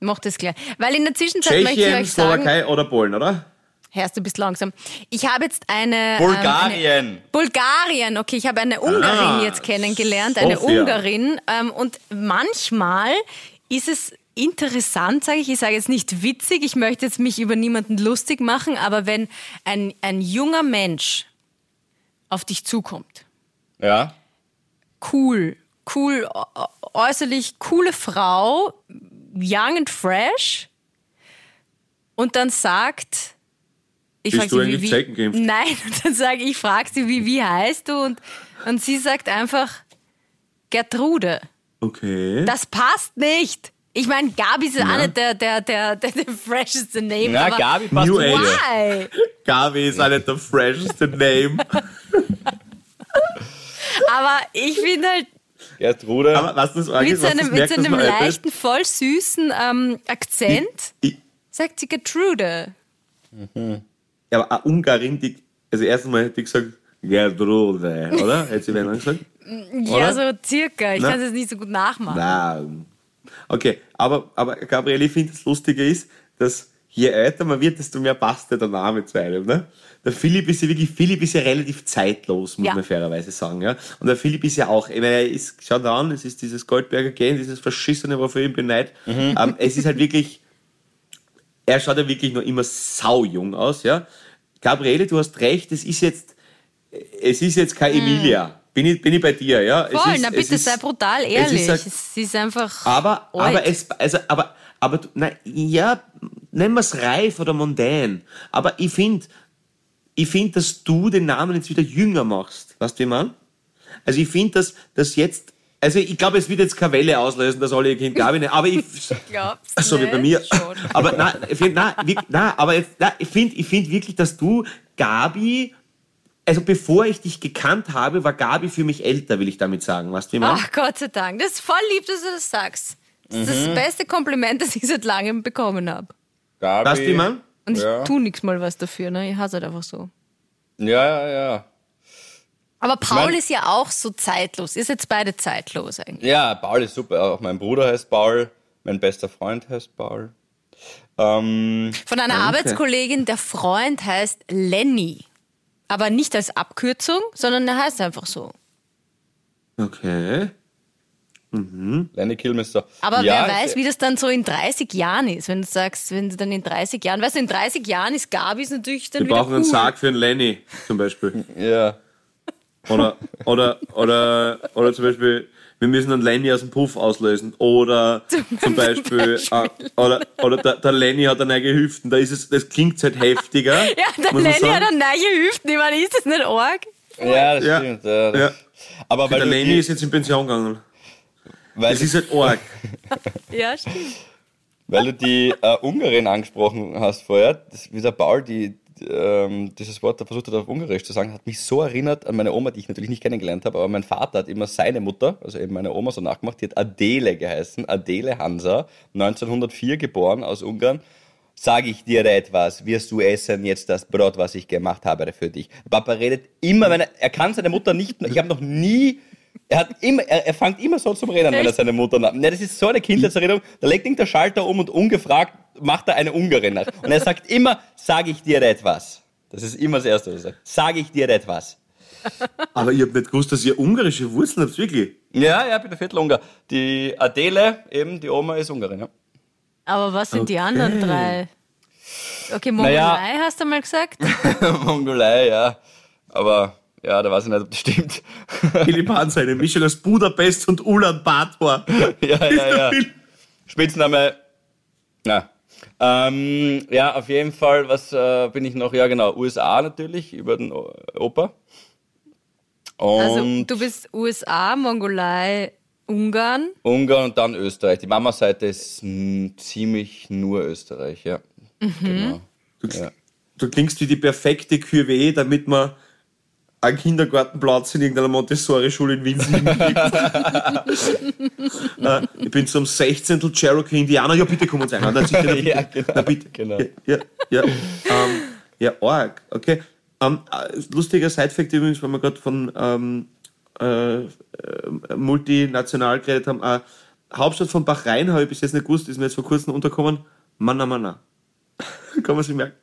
C: Mach das gleich. Weil in der Zwischenzeit möchte ich
B: Tschechien,
C: euch sagen,
B: Slowakei oder Polen, oder?
C: Hörst du bist langsam. Ich habe jetzt eine. Ähm, eine,
A: Bulgarien.
C: Bulgarien, okay, ich habe eine Ungarin
B: Ah,
C: jetzt kennengelernt, eine
B: Sofia.
C: Ungarin. Ähm, und manchmal ist es interessant, sage ich, ich sage jetzt nicht witzig, ich möchte jetzt mich über niemanden lustig machen, aber wenn ein, ein junger Mensch auf dich zukommt,
A: Ja.
C: cool, cool, äußerlich coole Frau, young and fresh und dann sagt, ich
B: Bist
C: frag
B: du
C: sie, wie, wie? [LAUGHS] Nein, und dann sage ich, ich frage sie, wie, wie heißt du? Und, und sie sagt einfach Gertrude.
B: Okay.
C: Das passt nicht. Ich meine, Gabi ist auch
B: Na?
C: nicht der, der, der, der, der fresheste Name.
A: Na,
C: aber
A: Gabi passt
B: New
A: dir.
C: Why?
B: Gabi ist auch nicht der fresheste Name. [LAUGHS]
C: Aber ich finde halt,
A: Gertrude.
B: Aber was das
C: mit
B: ist, was
C: seinem, mit
B: merkt, dass
C: seinem
B: älter ist?
C: leichten, voll süßen ähm, Akzent
B: Ich,
C: sagt sie Gertrude.
B: ja, aber eine Ungarin, die, also erstens mal hätte ich gesagt, Gertrude, oder? Hätte sie wenn gesagt?
C: Ja,
B: Oder?
C: so circa. Ich kann es jetzt nicht so gut nachmachen.
B: Nein. Okay, aber, aber Gabriele, ich finde, das Lustige ist, dass je älter man wird, desto mehr passt ja der Name zu einem. Ne? Der Philipp ist ja wirklich, Philipp ist ja relativ zeitlos, muss
C: Ja.
B: man fairerweise sagen. Ja? Und der Philipp ist ja auch, ich meine, er ist, schaut an, es ist dieses Goldberger Gen, dieses Verschissene, wofür ich ihn beneid. Ähm, es ist halt wirklich, er schaut ja wirklich noch immer saujung aus, ja. Gabriele, du hast recht, es ist jetzt, es ist jetzt kein Emilia. Bin ich, bin ich bei dir, ja?
C: Voll,
B: ist-
C: na bitte
B: ist-
C: sei brutal
B: es ist
C: ehrlich. Es ist einfach.
B: aber,
C: alt.
B: aber es, also, aber, aber, na, ja, nennen wir es reif oder mondän. Aber ich finde, ich finde, dass du den Namen jetzt wieder jünger machst. Weißt du, wie man? Also ich finde, dass, dass jetzt, also ich glaube, es wird jetzt keine Welle auslösen, dass alle ihr Kind Gabi nennen, aber ich,
C: Glaubst
B: so wie
C: nicht?
B: bei mir.
C: Schon.
B: Aber nein, ich find, aber jetzt, nein, ich finde ich find wirklich, dass du Gabi, also bevor ich dich gekannt habe, war Gabi für mich älter, will ich damit sagen. Weißt du, wie man?
C: Ach Gott sei Dank. Das ist voll lieb, dass du das sagst. Das ist
B: Mhm.
C: das beste Kompliment, das ich seit langem bekommen habe.
A: Gabi.
B: Weißt du, wie man?
C: Und ich
A: Ja.
C: tu nichts mal was dafür, ne? Ich hasse halt einfach so.
A: Ja, ja, ja.
C: Aber Paul
A: mein-
C: ist ja auch so zeitlos. Ihr seid beide zeitlos eigentlich.
A: Ja, Paul ist super. Auch mein Bruder heißt Paul. Mein bester Freund heißt Paul. Ähm,
C: Von einer Arbeitskollegin, der Freund heißt Lenny. Aber nicht als Abkürzung, sondern er heißt einfach so.
B: Okay.
A: Lenny Kilmister.
C: Aber
A: ja,
C: wer weiß, wie das dann so in 30 Jahren ist, wenn du sagst, wenn du dann in 30 Jahren, weißt du, in 30 Jahren ist Gabis natürlich dann
B: Wir
C: wieder
B: brauchen
C: cool.
B: einen Sarg für einen Lenny, zum Beispiel.
A: Ja.
B: Oder, oder, oder, oder zum Beispiel, wir müssen einen Lenny aus dem Puff auslösen. Oder [LAUGHS] zum Beispiel, äh, oder, oder der, der Lenny hat eine neue Hüften. Da ist es, das klingt halt heftiger. [LAUGHS]
C: Ja, der Lenny hat eine neue Hüften. Ich meine, ist das nicht arg?
A: Ja, das
B: Ja.
A: stimmt. Ja, das-
B: Ja.
A: Aber weil
B: Der Lenny ist jetzt in Pension gegangen.
A: weil,
B: Das ist halt arg. [LAUGHS]
C: Ja, stimmt.
A: weil du die äh, Ungarin angesprochen hast vorher, das, wie der Paul die, ähm, dieses Wort da versucht hat auf Ungarisch zu sagen, hat mich so erinnert an meine Oma, die ich natürlich nicht kennengelernt habe, aber mein Vater hat immer seine Mutter, also eben meine Oma so nachgemacht, die hat Adele geheißen, Adele Hansa, 1904 geboren aus Ungarn. Sage ich dir etwas, wirst du essen jetzt das Brot, was ich gemacht habe für dich. Papa redet immer, wenn er, er kann seine Mutter nicht, ich habe noch nie, er hat immer, er, er fängt immer so zum Reden, wenn er seine Mutter nach. Ne, das ist so eine Kindheitserinnerung, da legt ihn der Schalter um und ungefragt macht er eine Ungarin nach. Und er sagt immer, sage ich dir etwas. Das ist immer das Erste, was er sagt. Sage ich dir etwas.
B: Aber ich habe nicht gewusst, dass ihr ungarische Wurzeln habt, wirklich.
A: Ja, ja, bitte Viertel Ungar. Die Adele, eben, die Oma ist Ungarin, ja.
C: Aber was sind die
B: Okay.
C: anderen drei? Okay, Mongolei
A: Naja.
C: hast du mal gesagt? [LAUGHS]
A: Mongolei, ja. Aber, ja, da weiß ich nicht, ob das stimmt. [LAUGHS]
B: Philipp Hansa, eine Mischung aus Budapest und Ulaanbaatar. [LAUGHS]
A: ja, ja, ja. Spitzname, na. Ähm, ja, auf jeden Fall, was äh, bin ich noch? Ja, genau, USA natürlich, über den Opa. Und
C: Also du bist USA, Mongolei, Ungarn.
A: Ungarn und dann Österreich. Die Mama-Seite ist ziemlich nur Österreich, ja. Genau.
B: Du,
A: Ja.
B: du klingst wie die perfekte QW, damit man einen Kindergartenplatz in irgendeiner Montessori-Schule in Wien äh, [LAUGHS] ich bin zum 16. Cherokee Indianer. Ja, bitte komm uns ein. Na, sicher, na, [LAUGHS] bitte.
A: Ja, genau,
B: Na, bitte.
A: genau.
B: Ja, ja, ja. Ähm, ja arg. Okay. Ähm, äh, lustiger Side-Fact übrigens, weil wir gerade von ähm, äh, äh, multinational geredet haben. Äh, Hauptstadt von Bahrain habe ich bis jetzt nicht gewusst, ist mir jetzt vor kurzem unterkommen. Manna Manna. [LAUGHS] Kann man sich merken.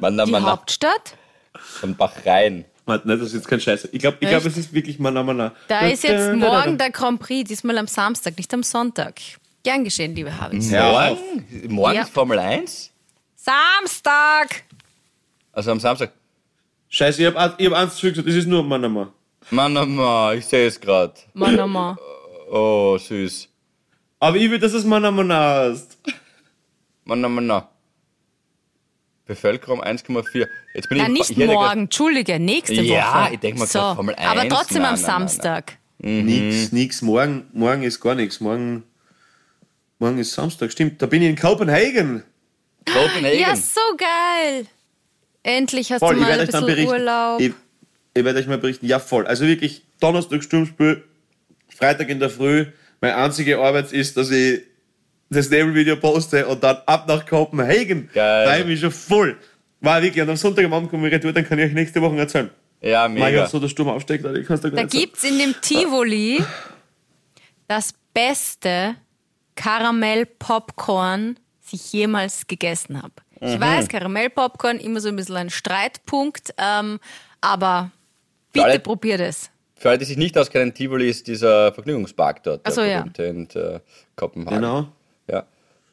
A: Manna,
C: Die
A: Manna.
C: Hauptstadt?
A: Von Bahrain.
B: Warte, ne, das ist jetzt kein Scheiß. Ich glaube, ich glaub, es ist wirklich Manna.
C: Da ist jetzt
B: da- da-
C: morgen
B: da-
C: der Grand Prix, diesmal am Samstag, nicht am Sonntag. Gern geschehen, liebe Habits.
B: Ja.
A: Morgen? Morgen
C: Ja.
A: ist Formel 1?
C: Samstag!
A: Also am Samstag.
B: Scheiße, ich habe ich hab eins zurückgesagt, das ist nur. Manna, Manna,
A: ich sehe es gerade.
C: Mann, oh.
A: Oh, süß.
B: Aber ich will, dass es Manna Manna heißt.
A: Bevölkerung 1,4. Jetzt bin
C: Ja,
A: ich
C: nicht morgen, entschuldige, nächste Woche.
A: Ja, ich denk mal
C: so.
A: grad Formel
C: Aber
A: 1,
C: trotzdem
A: nein,
C: am
A: nein, nein, nein.
C: Samstag.
B: Nix, nix. Morgen, morgen ist gar nichts. Morgen, morgen ist Samstag, stimmt. Da bin ich in Kopenhagen.
A: Copenhagen.
C: Ja, so geil. Endlich hast
B: Voll,
C: du mal ein bisschen
B: berichten.
C: Urlaub.
B: Ich, ich werde euch mal berichten. Ja, voll. Also wirklich, Donnerstag Sturmspiel, Freitag in der Früh. Meine einzige Arbeit ist, dass ich das Nebelvideo poste und dann ab nach Kopenhagen.
A: Geil.
B: Freue mich schon voll. War wirklich. Und am Sonntag am Abend komme ich retour, dann kann ich euch nächste Woche erzählen.
A: Ja,
B: Mein
A: mega.
B: Gott, so der Sturm Alter, ich kann's dir gar
C: Da
B: nicht
C: gibt's in dem Tivoli das beste Karamell-Popcorn, das ich jemals gegessen habe.
B: Mhm.
C: Ich weiß, Karamell-Popcorn immer so ein bisschen ein Streitpunkt, ähm, aber bitte
A: alle-
C: probiert es.
A: Für alle, die sich nicht auskennen, Tivoli ist dieser Vergnügungspark dort.
C: Ach so,
A: der
C: ja.
A: in äh, Kopenhagen.
B: Genau.
A: Ja.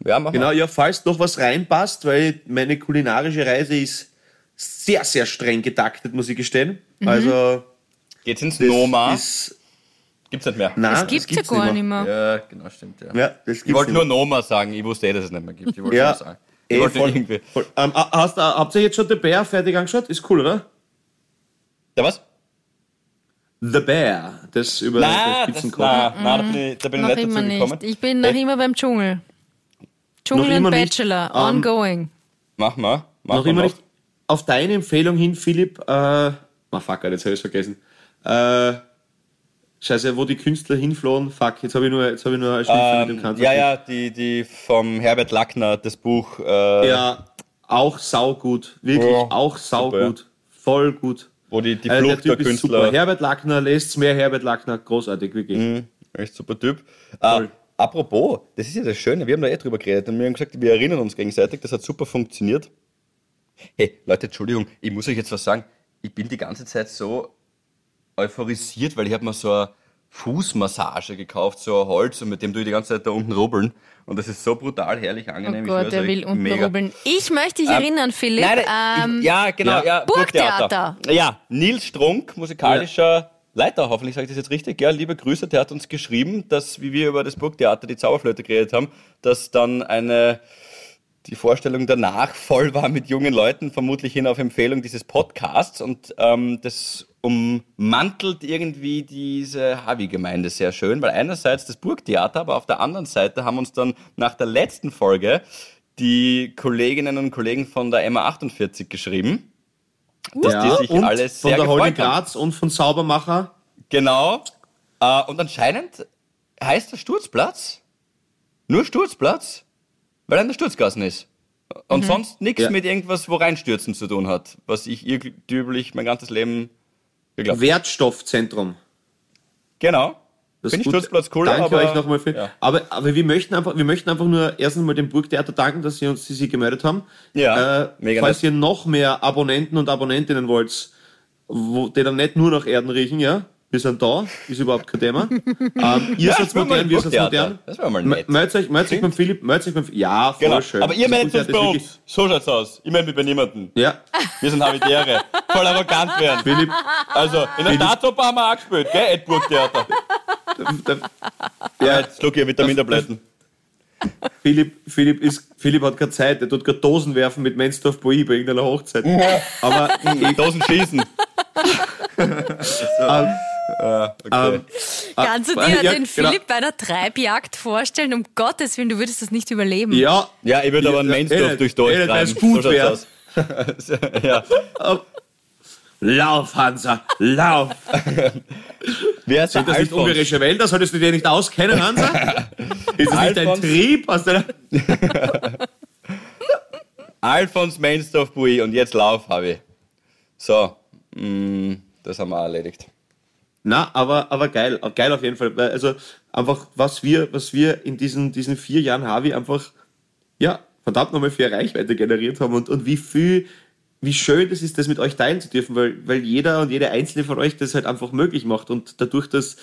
A: Ja, machen
B: Genau, ja, falls noch was reinpasst, weil meine kulinarische Reise ist sehr, sehr streng getaktet, muss ich gestehen.
C: Mhm.
B: Also,
A: Geht's ins
B: das
A: Noma?
B: ist.
A: Gibt's nicht mehr.
B: Nein,
C: Das gibt's ja gar nicht mehr.
A: Ja, genau, stimmt. Ja.
B: Ja, das
A: ich
B: gibt's
A: wollte nur Noma sagen, ich wusste eh, dass es nicht mehr gibt. Ich wollte
B: Ja,
A: nur sagen. Ich
B: eh,
A: wollte
B: voll,
A: irgendwie.
B: voll. Ähm, hast, du- habt ihr jetzt schon The Bear fertig angeschaut? Ist cool, oder?
A: Ja, was?
B: The Bear, das über
A: Nein,
B: das
A: das,
B: Spitzenkoch.
A: nein, nein, da bin ich, da bin ich
C: Noch
A: nicht
C: immer
A: dazu gekommen.
C: nicht. Ich bin noch
A: Echt?
C: immer beim Dschungel. Dschungel
B: Noch
C: und
B: immer nicht.
C: Bachelor,
B: Ähm,
C: ongoing.
A: Mach mal. Mach
B: Noch
A: mal
B: immer nicht. Auf deine Empfehlung hin, Philipp, äh, ah fuck, jetzt habe ich vergessen. Äh, Scheiße, wo die Künstler hinflohen, fuck, jetzt habe ich nur, jetzt habe ich nur ein Schnipsel mit dem
A: Ähm,
B: Kanzler.
A: ja, ja, die, die vom Herbert Lackner, das Buch. Äh,
B: Ja, auch saugut. Wirklich,
A: Ja,
B: auch saugut. Voll gut.
A: Wo die, die
B: Also
A: Flucht der,
B: Typ ist super.
A: Künstler.
B: Herbert Lackner, lest mehr Herbert Lackner, großartig, wirklich.
A: Mhm, echt super Typ. Äh,
B: Voll.
A: apropos, das ist ja das Schöne, wir haben da eh drüber geredet und wir haben gesagt, wir erinnern uns gegenseitig, das hat super funktioniert. Hey, Leute, Entschuldigung, ich muss euch jetzt was sagen. Ich bin die ganze Zeit so euphorisiert, weil ich habe mir so eine Fußmassage gekauft, so ein Holz, und mit dem tue ich die ganze Zeit da unten rubbeln. Und das ist so brutal herrlich
C: Oh
A: angenehm. Ich
C: Gott,
A: schwör's
C: er
A: euch,
C: will unten
A: mega.
C: rubbeln. Ich möchte dich
A: Ähm,
C: erinnern, Philipp.
A: Nein,
C: ähm,
A: ich, ja, genau,
B: ja.
A: ja,
C: Burgtheater.
A: Ja, Nils Strunk, musikalischer Leiter, hoffentlich sage ich das jetzt richtig. Ja, liebe Grüße, der hat uns geschrieben, dass, wie wir über das Burgtheater, die Zauberflöte geredet haben, dass dann eine, die Vorstellung danach voll war mit jungen Leuten, vermutlich hin auf Empfehlung dieses Podcasts und ähm, das ummantelt irgendwie diese Havi-Gemeinde sehr schön, weil einerseits das Burgtheater, aber auf der anderen Seite haben uns dann nach der letzten Folge die Kolleginnen und Kollegen von der MA48 geschrieben, dass
B: Ja,
A: die sich
B: und
A: alle
B: von
A: sehr
B: der Holding
A: gefreut haben.
B: Graz und von Saubermacher.
A: Genau. Äh, und anscheinend heißt der Sturzplatz nur Sturzplatz, weil er in der Sturzgassen ist. Und sonst nichts
B: Ja.
A: mit irgendwas, wo reinstürzen zu tun hat, was ich üblich mein ganzes Leben geglaubt.
B: Wertstoffzentrum.
A: Genau.
B: Das
A: Finde ich. Sturzplatz cool,
B: Danke
A: aber,
B: euch nochmal für.
A: Ja.
B: Aber, aber wir möchten einfach, wir möchten einfach nur erstens mal dem Burgtheater danken, dass sie uns sie sich gemeldet haben.
A: Ja,
B: äh,
A: mega
B: Falls
A: nett.
B: ihr noch mehr Abonnenten und Abonnentinnen wollt, wo, die dann nicht nur nach Erden riechen, ja, wir sind da, ist überhaupt kein Thema. [LAUGHS] ähm, ihr
A: Ja,
B: seid modern, wir sind modern.
A: Das wär mal nett.
B: Meldet euch, meldet euch beim Philipp, meldet euch beim Ja, voll
A: Genau.
B: schön.
A: Aber ihr meldet uns bei uns. So schaut's aus. Ich melde mich bei niemandem.
B: Ja,
A: Wir sind Habitäre. Voll arrogant werden.
B: Philipp,
A: Also, in der Staatsoper haben wir auch gespielt, gell? Ed Burgtheater.
B: der,
A: Ja,
B: ja,
A: jetzt schluck ich Vitamintabletten.
B: Philipp, Philipp, ist, Philipp hat keine Zeit, er tut gerade Dosen werfen mit Mensdorf Boi bei irgendeiner Hochzeit. Aber ich,
A: Dosen schießen. [LAUGHS]
B: ähm,
A: Ja, okay.
B: ähm,
C: Kannst du
B: ah,
C: dir
B: ja,
C: den
B: genau.
C: Philipp bei einer Treibjagd vorstellen? Um Gottes Willen, du würdest das nicht überleben.
B: ja,
A: Ja, ich würde aber einen
B: Ja,
A: Mainsdorf
B: eh,
A: durchs
B: eh,
A: Dorf
B: weil
A: treiben.
B: es gut
A: so aus. [LAUGHS] ja.
B: Lauf, Hansa, lauf. [LAUGHS]
A: Wer ist der
B: Sind das nicht
A: Alfons?
B: ungarische Wälder? Solltest du dir nicht auskennen, Hansa? [LAUGHS] Ist das nicht ein
A: Alfons?
B: Trieb aus deiner...
A: Alfons Mainsdorf Bui und jetzt lauf, habe ich. So, mm, das haben wir auch erledigt.
B: Na, aber, aber geil, geil auf jeden Fall. Also einfach, was wir, was wir in diesen, diesen vier Jahren Harvey einfach, ja, verdammt nochmal für Reichweite generiert haben und, und wie viel, wie schön das ist, das mit euch teilen zu dürfen, weil, weil jeder und jede einzelne von euch das halt einfach möglich macht und dadurch, dass,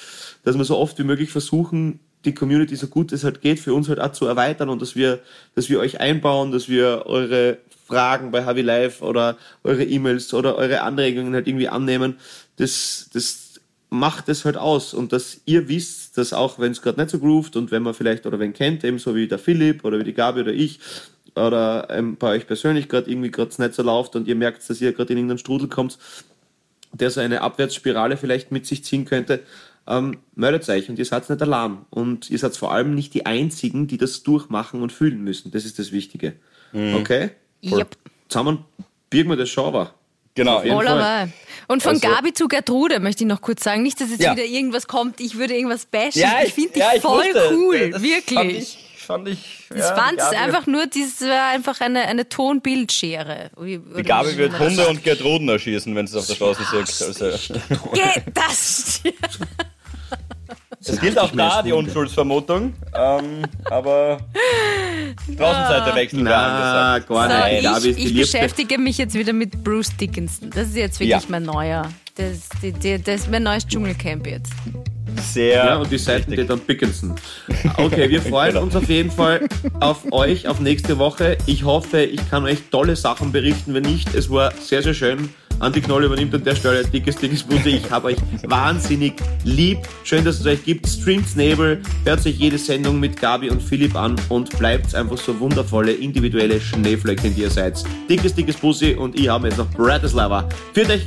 B: dass wir so oft wie möglich versuchen, die Community so gut es halt geht, für uns halt auch zu erweitern und dass wir, dass wir euch einbauen, dass wir eure Fragen bei Harvey Live oder eure E-Mails oder eure Anregungen halt irgendwie annehmen, das, das macht es halt aus und dass ihr wisst, dass auch wenn es gerade nicht so groovt und wenn man vielleicht oder wenn kennt, eben so wie der Philipp oder wie die Gabi oder ich oder ähm, bei euch persönlich gerade irgendwie gerade nicht so läuft und ihr merkt, dass ihr gerade in irgendeinen Strudel kommt, der so eine Abwärtsspirale vielleicht mit sich ziehen könnte, ähm, meldet euch und ihr seid nicht allein. Und ihr seid vor allem nicht die Einzigen, die das durchmachen und fühlen müssen. Das ist das Wichtige. Okay?
C: Yep.
B: Zusammen birgen wir das schon aber.
A: Genau.
B: Auf jeden
C: Voll
B: Fall.
C: dabei. Und von
A: Also-
C: Gabi zu Gertrude möchte ich noch kurz sagen. Nicht, dass jetzt
A: Ja.
C: wieder irgendwas kommt, ich würde irgendwas bashen.
A: Ja,
C: ich finde dich
A: ja, ich
C: voll
A: wusste,
C: cool.
A: das
C: wirklich.
A: Fand ich, fand ich,
C: Ich
A: ja,
C: fand es einfach nur, das war einfach eine, eine Tonbildschere.
A: Die Gabi wird
C: das
A: Hunde und Gertruden erschießen, wenn sie es auf der Straße sieht. Also, [LAUGHS]
C: Geht das? [LAUGHS]
A: das gilt auch da, die Unschuldsvermutung. Ähm, aber Straßenseite-Wechsel wäre
B: Na,
A: angesagt.
B: gar
C: So,
B: nicht. Gabi
C: ich, ich beschäftige mich jetzt wieder mit Bruce Dickinson. Das ist jetzt wirklich
A: Ja.
C: mein neuer. Das, die, die, das ist mein neues Dschungelcamp jetzt.
A: Sehr.
B: Ja, und die Seiten die dann Dickinson. Okay, wir [LAUGHS] freuen
A: Genau.
B: uns auf jeden Fall auf euch, auf nächste Woche. Ich hoffe, ich kann euch tolle Sachen berichten. Wenn nicht, es war sehr, sehr schön. Andi Knoll übernimmt an der Stelle dickes, dickes Busse. Ich habe euch wahnsinnig lieb. Schön, dass es euch gibt. Streamt Nebel, hört sich jede Sendung mit Gabi und Philipp an und bleibt einfach so wundervolle, individuelle Schneeflöckchen, die ihr seid. Dickes, dickes Bussi und ich habe jetzt noch Bratislava. Führt euch.